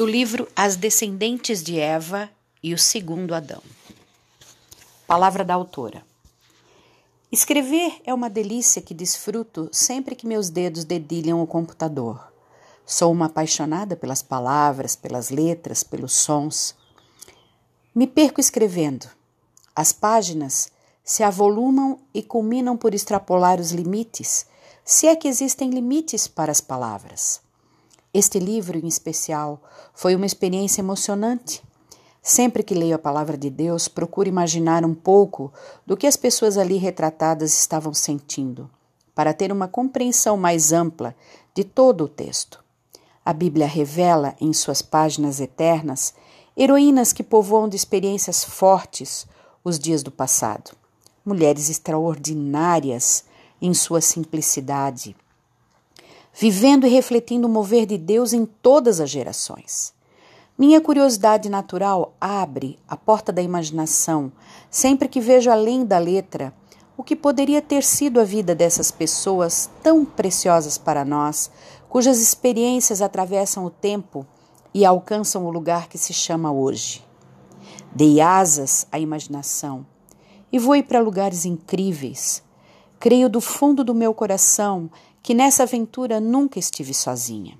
do livro As Descendentes de Eva e o Segundo Adão. Palavra da autora. Escrever é uma delícia que desfruto sempre que meus dedos dedilham o computador. Sou uma apaixonada pelas palavras, pelas letras, pelos sons. Me perco escrevendo. As páginas se avolumam e culminam por extrapolar os limites, se é que existem limites para as palavras. Este livro, em especial, foi uma experiência emocionante. Sempre que leio a palavra de Deus, procuro imaginar um pouco do que as pessoas ali retratadas estavam sentindo, para ter uma compreensão mais ampla de todo o texto. A Bíblia revela, em suas páginas eternas, heroínas que povoam de experiências fortes os dias do passado, mulheres extraordinárias em sua simplicidade vivendo e refletindo o mover de Deus em todas as gerações. Minha curiosidade natural abre a porta da imaginação sempre que vejo além da letra o que poderia ter sido a vida dessas pessoas tão preciosas para nós, cujas experiências atravessam o tempo e alcançam o lugar que se chama hoje. Dei asas à imaginação e voei para lugares incríveis. Creio do fundo do meu coração que nessa aventura nunca estive sozinha.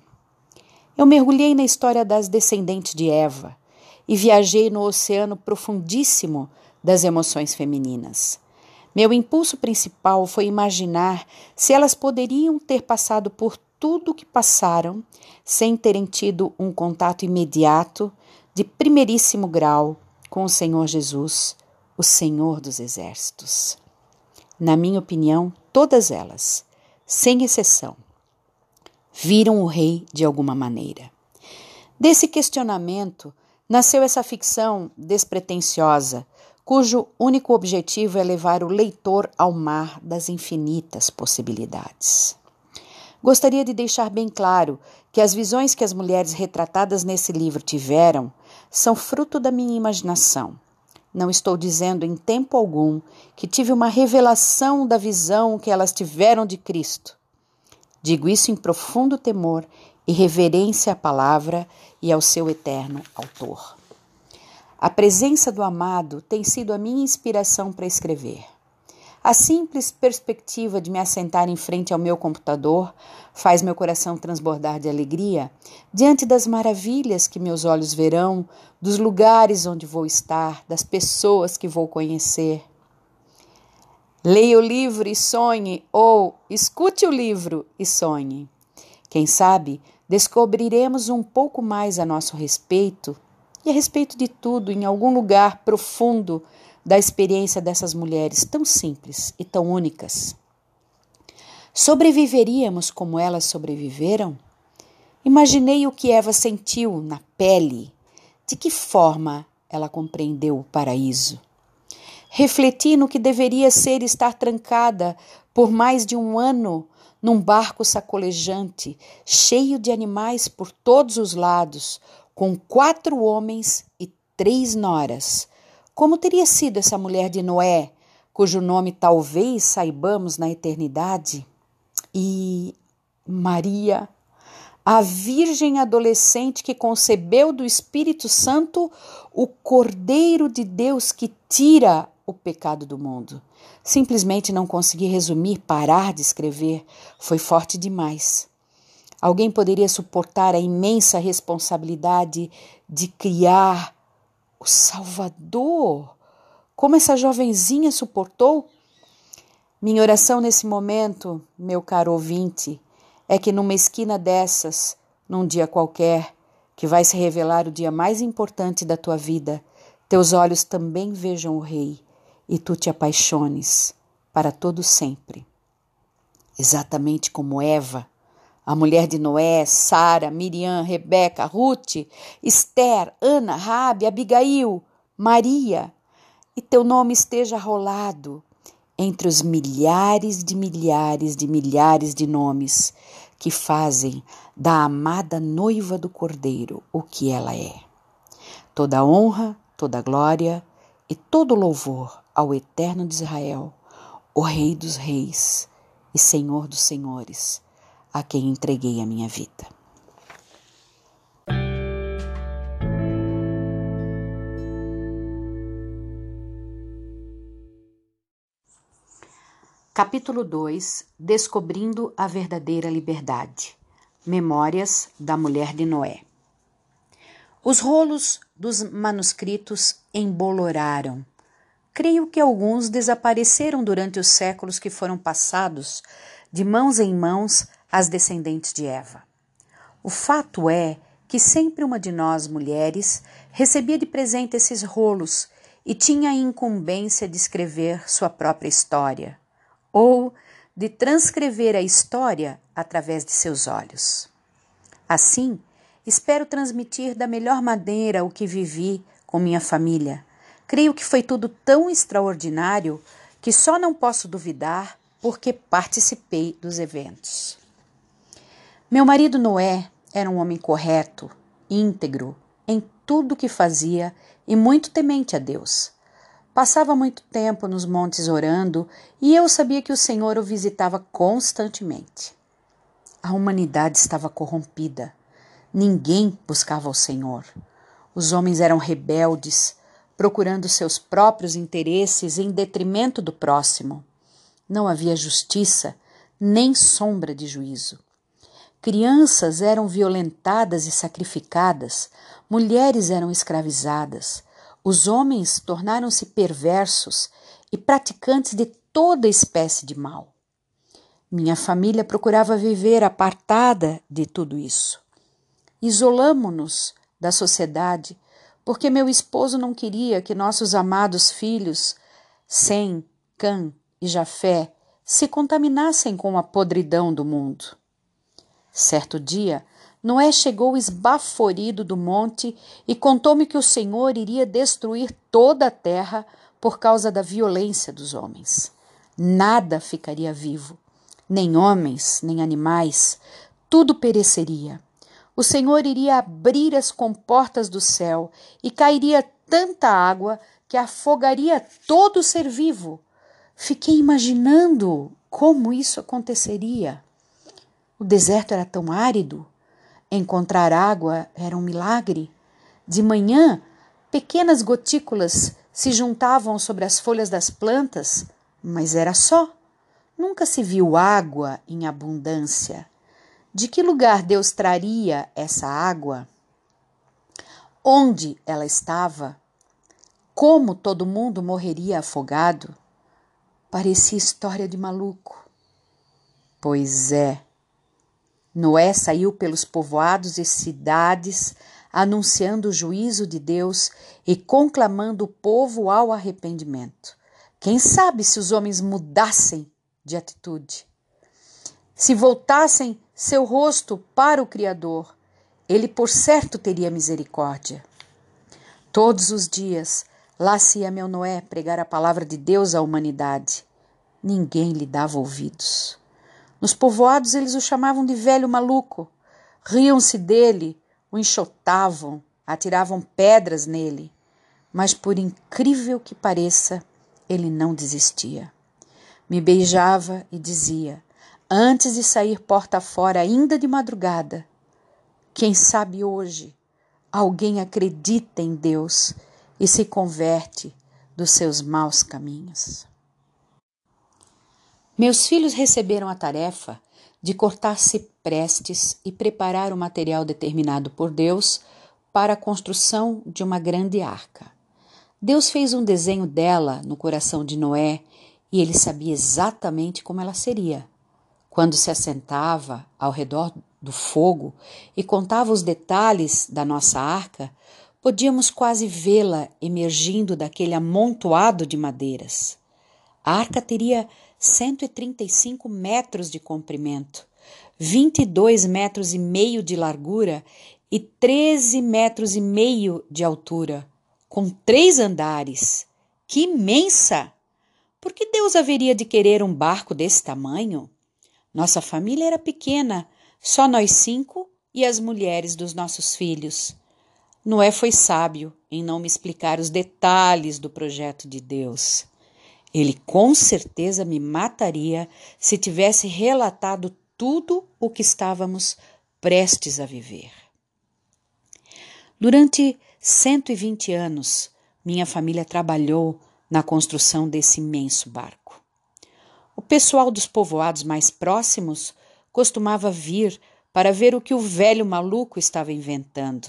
Eu mergulhei na história das descendentes de Eva e viajei no oceano profundíssimo das emoções femininas. Meu impulso principal foi imaginar se elas poderiam ter passado por tudo o que passaram sem terem tido um contato imediato, de primeiríssimo grau, com o Senhor Jesus, o Senhor dos Exércitos. Na minha opinião, todas elas sem exceção, viram o rei de alguma maneira. Desse questionamento nasceu essa ficção despretensiosa, cujo único objetivo é levar o leitor ao mar das infinitas possibilidades. Gostaria de deixar bem claro que as visões que as mulheres retratadas nesse livro tiveram são fruto da minha imaginação não estou dizendo em tempo algum que tive uma revelação da visão que elas tiveram de Cristo. Digo isso em profundo temor e reverência à palavra e ao seu eterno autor. A presença do amado tem sido a minha inspiração para escrever. A simples perspectiva de me assentar em frente ao meu computador faz meu coração transbordar de alegria diante das maravilhas que meus olhos verão, dos lugares onde vou estar, das pessoas que vou conhecer. Leia o livro e sonhe, ou escute o livro e sonhe. Quem sabe descobriremos um pouco mais a nosso respeito e a respeito de tudo em algum lugar profundo da experiência dessas mulheres tão simples e tão únicas. Sobreviveríamos como elas sobreviveram? Imaginei o que Eva sentiu na pele, de que forma ela compreendeu o paraíso. Refleti no que deveria ser estar trancada por mais de um ano num barco sacolejante, cheio de animais por todos os lados, com quatro homens e três noras, como teria sido essa mulher de Noé, cujo nome talvez saibamos na eternidade? E Maria, a Virgem adolescente que concebeu do Espírito Santo o Cordeiro de Deus que tira o pecado do mundo. Simplesmente não consegui resumir, parar de escrever. Foi forte demais. Alguém poderia suportar a imensa responsabilidade de criar o Salvador. Como essa jovenzinha suportou? Minha oração nesse momento, meu caro ouvinte, é que numa esquina dessas, num dia qualquer, que vai se revelar o dia mais importante da tua vida, teus olhos também vejam o Rei e tu te apaixones para todo sempre. Exatamente como Eva a mulher de Noé, Sara, Miriam, Rebeca, Ruth, Esther, Ana, Rabi, Abigail, Maria, e teu nome esteja rolado entre os milhares de milhares de milhares de nomes que fazem da amada noiva do Cordeiro o que ela é. Toda honra, toda glória e todo louvor ao Eterno de Israel, o Rei dos Reis e Senhor dos Senhores a quem entreguei a minha vida. Capítulo 2 Descobrindo a Verdadeira Liberdade Memórias da Mulher de Noé Os rolos dos manuscritos emboloraram. Creio que alguns desapareceram durante os séculos que foram passados, de mãos em mãos, às descendentes de Eva. O fato é que sempre uma de nós mulheres recebia de presente esses rolos e tinha a incumbência de escrever sua própria história ou de transcrever a história através de seus olhos. Assim, espero transmitir da melhor maneira o que vivi com minha família. Creio que foi tudo tão extraordinário que só não posso duvidar porque participei dos eventos. Meu marido Noé era um homem correto, íntegro em tudo que fazia e muito temente a Deus. Passava muito tempo nos montes orando e eu sabia que o Senhor o visitava constantemente. A humanidade estava corrompida. Ninguém buscava o Senhor. Os homens eram rebeldes, procurando seus próprios interesses em detrimento do próximo. Não havia justiça, nem sombra de juízo. Crianças eram violentadas e sacrificadas, mulheres eram escravizadas, os homens tornaram-se perversos e praticantes de toda espécie de mal. Minha família procurava viver apartada de tudo isso. Isolamo-nos da sociedade porque meu esposo não queria que nossos amados filhos, Sem, Cã e Jafé, se contaminassem com a podridão do mundo. Certo dia, Noé chegou esbaforido do monte e contou-me que o Senhor iria destruir toda a terra por causa da violência dos homens. Nada ficaria vivo, nem homens, nem animais, tudo pereceria. O Senhor iria abrir as comportas do céu e cairia tanta água que afogaria todo ser vivo. Fiquei imaginando como isso aconteceria. O deserto era tão árido Encontrar água era um milagre. De manhã, pequenas gotículas se juntavam sobre as folhas das plantas, mas era só. Nunca se viu água em abundância. De que lugar Deus traria essa água? Onde ela estava? Como todo mundo morreria afogado? Parecia história de maluco. Pois é. Noé saiu pelos povoados e cidades, anunciando o juízo de Deus e conclamando o povo ao arrependimento. Quem sabe se os homens mudassem de atitude? Se voltassem seu rosto para o Criador, ele por certo teria misericórdia. Todos os dias, lá se ia meu Noé pregar a palavra de Deus à humanidade. Ninguém lhe dava ouvidos. Nos povoados eles o chamavam de velho maluco. Riam-se dele, o enxotavam, atiravam pedras nele. Mas por incrível que pareça, ele não desistia. Me beijava e dizia, antes de sair porta fora, ainda de madrugada: Quem sabe hoje alguém acredita em Deus e se converte dos seus maus caminhos. Meus filhos receberam a tarefa de cortar ciprestes e preparar o material determinado por Deus para a construção de uma grande arca. Deus fez um desenho dela no coração de Noé e ele sabia exatamente como ela seria. Quando se assentava ao redor do fogo e contava os detalhes da nossa arca, podíamos quase vê-la emergindo daquele amontoado de madeiras. A arca teria 135 metros de comprimento, 22 metros e meio de largura e 13 metros e meio de altura, com três andares. Que imensa! Por que Deus haveria de querer um barco desse tamanho? Nossa família era pequena, só nós cinco e as mulheres dos nossos filhos. Noé foi sábio em não me explicar os detalhes do projeto de Deus. Ele com certeza me mataria se tivesse relatado tudo o que estávamos prestes a viver. Durante 120 anos, minha família trabalhou na construção desse imenso barco. O pessoal dos povoados mais próximos costumava vir para ver o que o velho maluco estava inventando.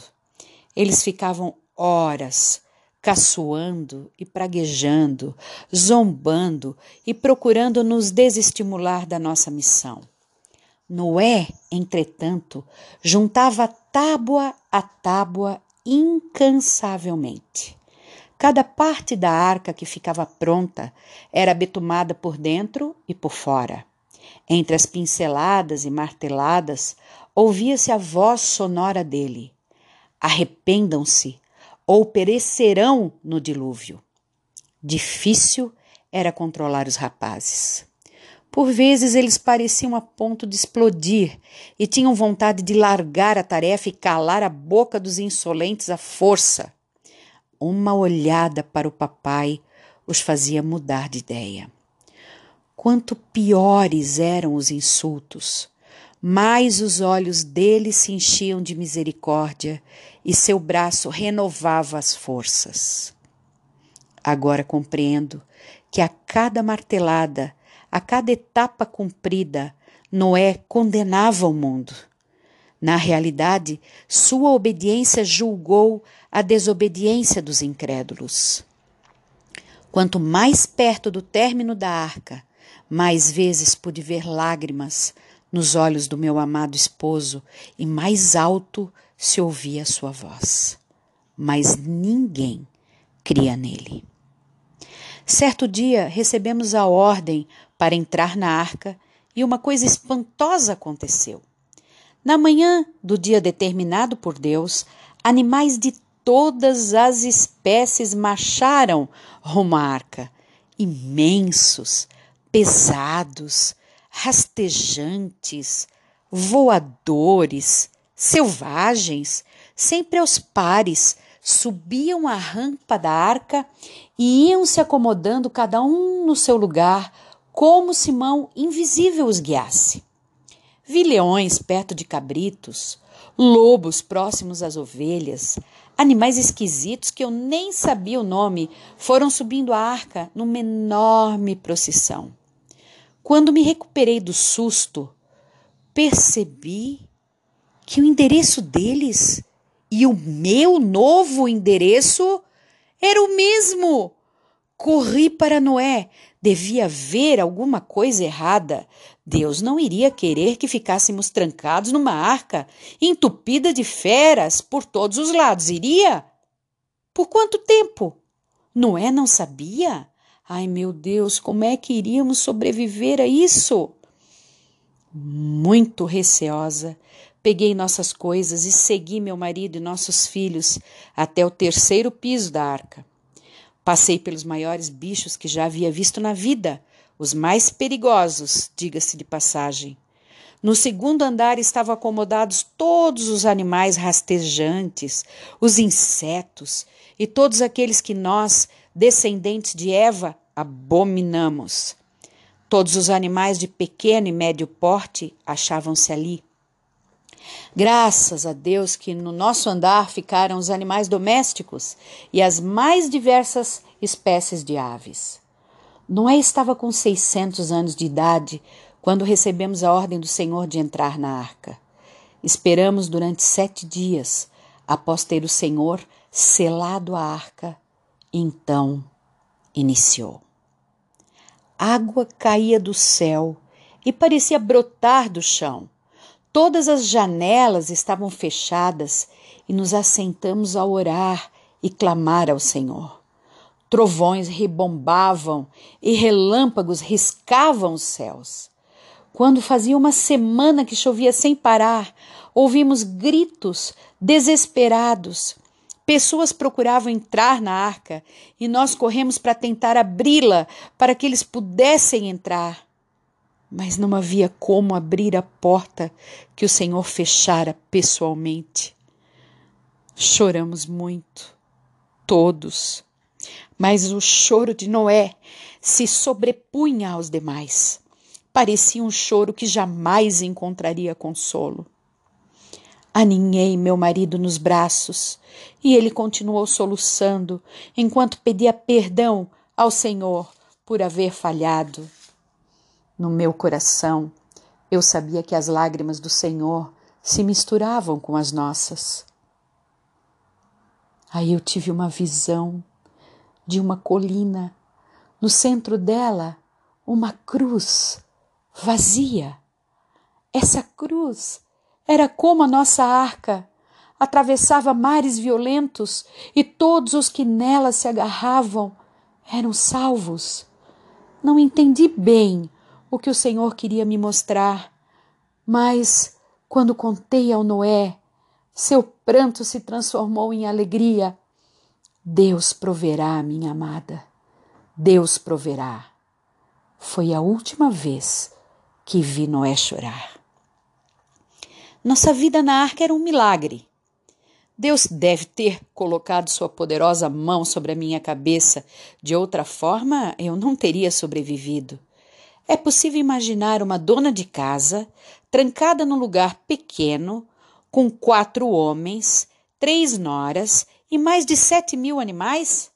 Eles ficavam horas caçoando e praguejando, zombando e procurando nos desestimular da nossa missão. Noé, entretanto, juntava tábua a tábua incansavelmente. Cada parte da arca que ficava pronta era betumada por dentro e por fora. Entre as pinceladas e marteladas, ouvia-se a voz sonora dele: Arrependam-se, ou perecerão no dilúvio. Difícil era controlar os rapazes. Por vezes eles pareciam a ponto de explodir e tinham vontade de largar a tarefa e calar a boca dos insolentes à força. Uma olhada para o papai os fazia mudar de ideia. Quanto piores eram os insultos, mais os olhos dele se enchiam de misericórdia e seu braço renovava as forças. Agora compreendo que a cada martelada, a cada etapa cumprida, Noé condenava o mundo. Na realidade, sua obediência julgou a desobediência dos incrédulos. Quanto mais perto do término da arca, mais vezes pude ver lágrimas nos olhos do meu amado esposo e mais alto se ouvia sua voz. Mas ninguém cria nele. Certo dia recebemos a ordem para entrar na arca e uma coisa espantosa aconteceu. Na manhã do dia determinado por Deus, animais de todas as espécies marcharam rumo à arca, imensos, pesados, rastejantes, voadores, selvagens, sempre aos pares, subiam a rampa da arca e iam se acomodando cada um no seu lugar, como se mão invisível os guiasse. Vi leões perto de cabritos, lobos próximos às ovelhas, animais esquisitos que eu nem sabia o nome foram subindo a arca numa enorme procissão. Quando me recuperei do susto, percebi que o endereço deles e o meu novo endereço era o mesmo. Corri para Noé. Devia haver alguma coisa errada. Deus não iria querer que ficássemos trancados numa arca entupida de feras por todos os lados, iria? Por quanto tempo? Noé não sabia? Ai meu Deus, como é que iríamos sobreviver a isso? Muito receosa, peguei nossas coisas e segui meu marido e nossos filhos até o terceiro piso da arca. Passei pelos maiores bichos que já havia visto na vida, os mais perigosos, diga-se de passagem. No segundo andar estavam acomodados todos os animais rastejantes, os insetos e todos aqueles que nós, descendentes de Eva, abominamos. Todos os animais de pequeno e médio porte achavam-se ali. Graças a Deus que no nosso andar ficaram os animais domésticos e as mais diversas espécies de aves. Noé estava com 600 anos de idade quando recebemos a ordem do Senhor de entrar na arca. Esperamos durante sete dias, após ter o Senhor selado a arca, então iniciou. Água caía do céu e parecia brotar do chão. Todas as janelas estavam fechadas e nos assentamos a orar e clamar ao Senhor. Trovões rebombavam e relâmpagos riscavam os céus. Quando fazia uma semana que chovia sem parar, ouvimos gritos desesperados Pessoas procuravam entrar na arca e nós corremos para tentar abri-la para que eles pudessem entrar. Mas não havia como abrir a porta que o Senhor fechara pessoalmente. Choramos muito, todos, mas o choro de Noé se sobrepunha aos demais. Parecia um choro que jamais encontraria consolo. Aninhei meu marido nos braços e ele continuou soluçando enquanto pedia perdão ao Senhor por haver falhado. No meu coração, eu sabia que as lágrimas do Senhor se misturavam com as nossas. Aí eu tive uma visão de uma colina, no centro dela, uma cruz vazia. Essa cruz era como a nossa arca, atravessava mares violentos e todos os que nela se agarravam eram salvos. Não entendi bem o que o Senhor queria me mostrar, mas quando contei ao Noé, seu pranto se transformou em alegria. Deus proverá, minha amada. Deus proverá. Foi a última vez que vi Noé chorar. Nossa vida na arca era um milagre. Deus deve ter colocado sua poderosa mão sobre a minha cabeça, de outra forma eu não teria sobrevivido. É possível imaginar uma dona de casa trancada num lugar pequeno, com quatro homens, três noras e mais de sete mil animais?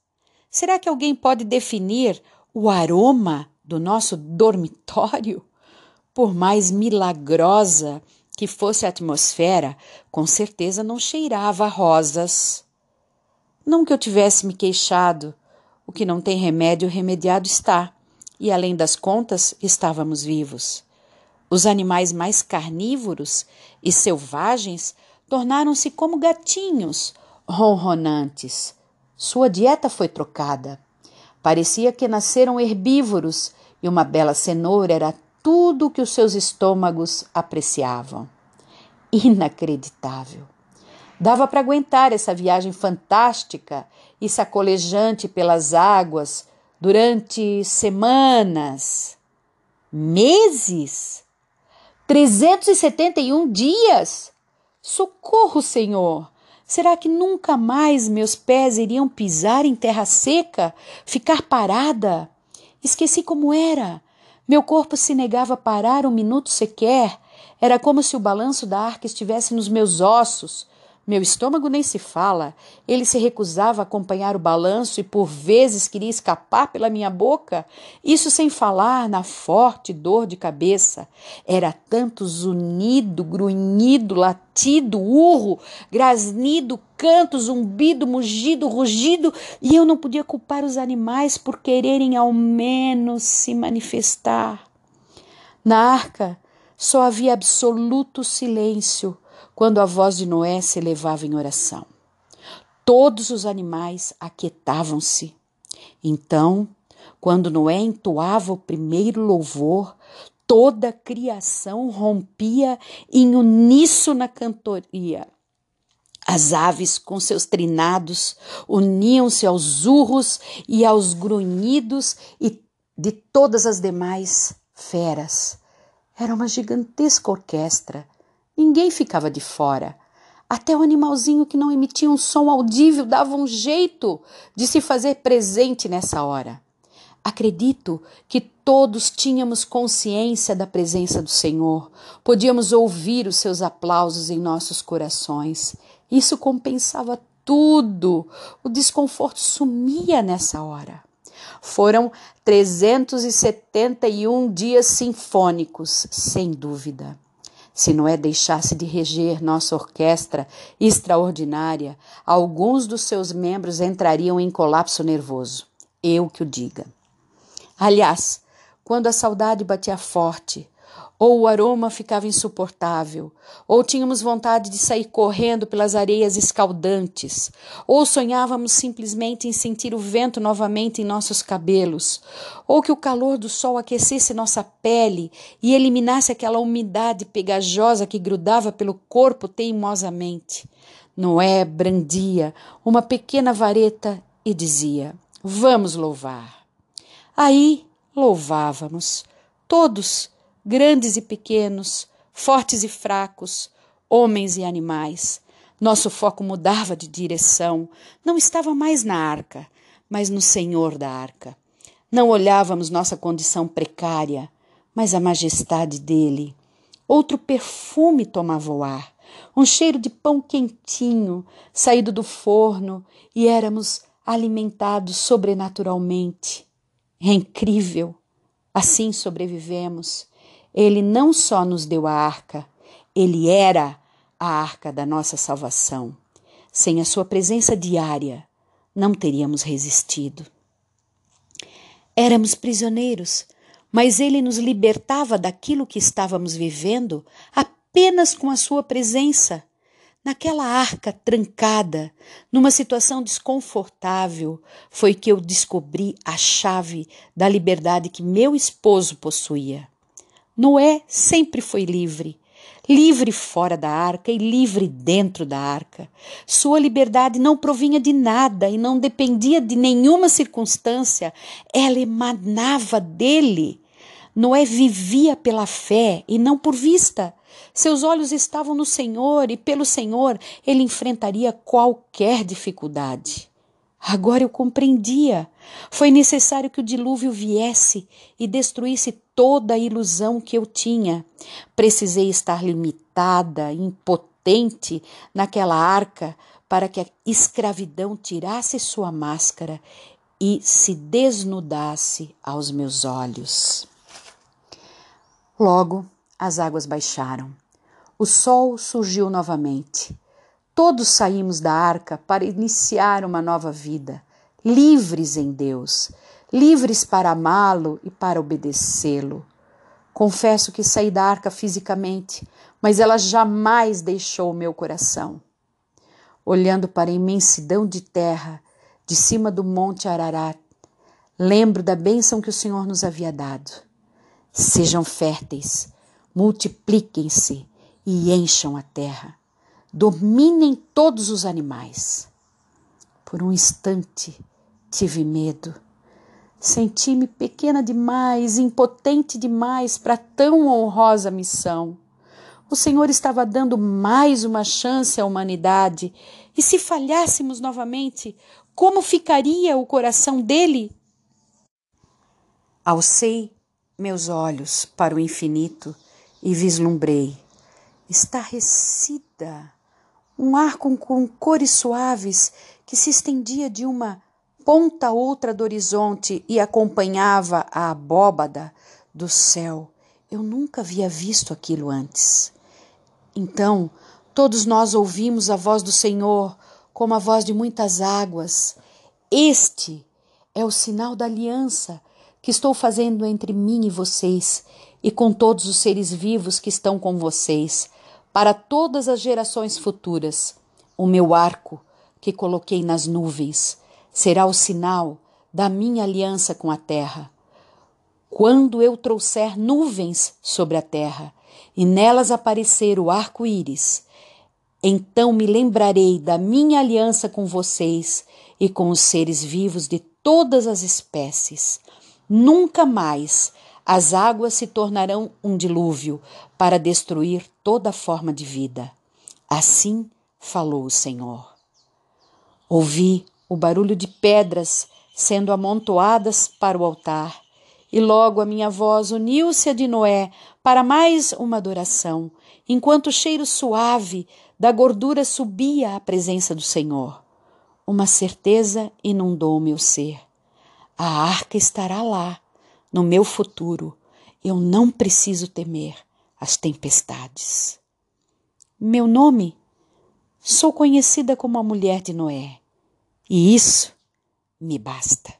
Será que alguém pode definir o aroma do nosso dormitório? Por mais milagrosa que fosse a atmosfera, com certeza não cheirava rosas. Não que eu tivesse me queixado, o que não tem remédio, remediado está, e além das contas, estávamos vivos. Os animais mais carnívoros e selvagens tornaram-se como gatinhos, ronronantes. Sua dieta foi trocada. Parecia que nasceram herbívoros e uma bela cenoura era tudo que os seus estômagos apreciavam. Inacreditável! Dava para aguentar essa viagem fantástica e sacolejante pelas águas durante semanas, meses, 371 dias. Socorro, Senhor! Será que nunca mais meus pés iriam pisar em terra seca, ficar parada? Esqueci como era. Meu corpo se negava a parar um minuto sequer. Era como se o balanço da arca estivesse nos meus ossos. Meu estômago nem se fala. Ele se recusava a acompanhar o balanço e por vezes queria escapar pela minha boca. Isso sem falar na forte dor de cabeça. Era tanto zunido, grunhido, latido, urro, grasnido, canto, zumbido, mugido, rugido, e eu não podia culpar os animais por quererem ao menos se manifestar. Na arca só havia absoluto silêncio quando a voz de Noé se elevava em oração. Todos os animais aquietavam-se. Então, quando Noé entoava o primeiro louvor, toda a criação rompia em uníssona cantoria. As aves, com seus trinados, uniam-se aos urros e aos grunhidos e de todas as demais feras. Era uma gigantesca orquestra. Ninguém ficava de fora. Até o animalzinho que não emitia um som audível dava um jeito de se fazer presente nessa hora. Acredito que todos tínhamos consciência da presença do Senhor, podíamos ouvir os seus aplausos em nossos corações. Isso compensava tudo. O desconforto sumia nessa hora. Foram 371 dias sinfônicos, sem dúvida. Se Noé deixasse de reger nossa orquestra extraordinária, alguns dos seus membros entrariam em colapso nervoso. Eu que o diga. Aliás, quando a saudade batia forte, ou o aroma ficava insuportável, ou tínhamos vontade de sair correndo pelas areias escaldantes, ou sonhávamos simplesmente em sentir o vento novamente em nossos cabelos, ou que o calor do sol aquecesse nossa pele e eliminasse aquela umidade pegajosa que grudava pelo corpo teimosamente. Noé brandia uma pequena vareta e dizia: Vamos louvar. Aí louvávamos, todos grandes e pequenos, fortes e fracos, homens e animais. Nosso foco mudava de direção, não estava mais na arca, mas no Senhor da arca. Não olhávamos nossa condição precária, mas a majestade dele. Outro perfume tomava o ar, um cheiro de pão quentinho, saído do forno, e éramos alimentados sobrenaturalmente. É incrível Assim sobrevivemos. Ele não só nos deu a arca, ele era a arca da nossa salvação. Sem a sua presença diária, não teríamos resistido. Éramos prisioneiros, mas ele nos libertava daquilo que estávamos vivendo apenas com a sua presença. Naquela arca trancada, numa situação desconfortável, foi que eu descobri a chave da liberdade que meu esposo possuía. Noé sempre foi livre, livre fora da arca e livre dentro da arca. Sua liberdade não provinha de nada e não dependia de nenhuma circunstância, ela emanava dele. Noé vivia pela fé e não por vista. Seus olhos estavam no Senhor e pelo Senhor ele enfrentaria qualquer dificuldade. Agora eu compreendia. Foi necessário que o dilúvio viesse e destruísse toda a ilusão que eu tinha. Precisei estar limitada, impotente naquela arca para que a escravidão tirasse sua máscara e se desnudasse aos meus olhos. Logo, as águas baixaram. O sol surgiu novamente. Todos saímos da arca para iniciar uma nova vida, livres em Deus, livres para amá-lo e para obedecê-lo. Confesso que saí da arca fisicamente, mas ela jamais deixou o meu coração. Olhando para a imensidão de terra, de cima do monte Ararat, lembro da bênção que o Senhor nos havia dado. Sejam férteis, multipliquem-se e encham a terra. Dominem todos os animais. Por um instante tive medo. Senti-me pequena demais, impotente demais para tão honrosa missão. O Senhor estava dando mais uma chance à humanidade, e se falhássemos novamente, como ficaria o coração dele? Alcei meus olhos para o infinito e vislumbrei, estarrecida, um ar com, com cores suaves que se estendia de uma ponta a outra do horizonte e acompanhava a abóbada do céu. Eu nunca havia visto aquilo antes. Então, todos nós ouvimos a voz do Senhor como a voz de muitas águas. Este é o sinal da aliança que estou fazendo entre mim e vocês e com todos os seres vivos que estão com vocês, para todas as gerações futuras. O meu arco, que coloquei nas nuvens, será o sinal da minha aliança com a terra. Quando eu trouxer nuvens sobre a terra e nelas aparecer o arco-íris, então me lembrarei da minha aliança com vocês e com os seres vivos de todas as espécies Nunca mais as águas se tornarão um dilúvio para destruir toda forma de vida. Assim falou o Senhor. Ouvi o barulho de pedras sendo amontoadas para o altar, e logo a minha voz uniu-se à de Noé para mais uma adoração, enquanto o cheiro suave da gordura subia à presença do Senhor. Uma certeza inundou meu ser. A arca estará lá, no meu futuro. Eu não preciso temer as tempestades. Meu nome? Sou conhecida como a mulher de Noé. E isso me basta.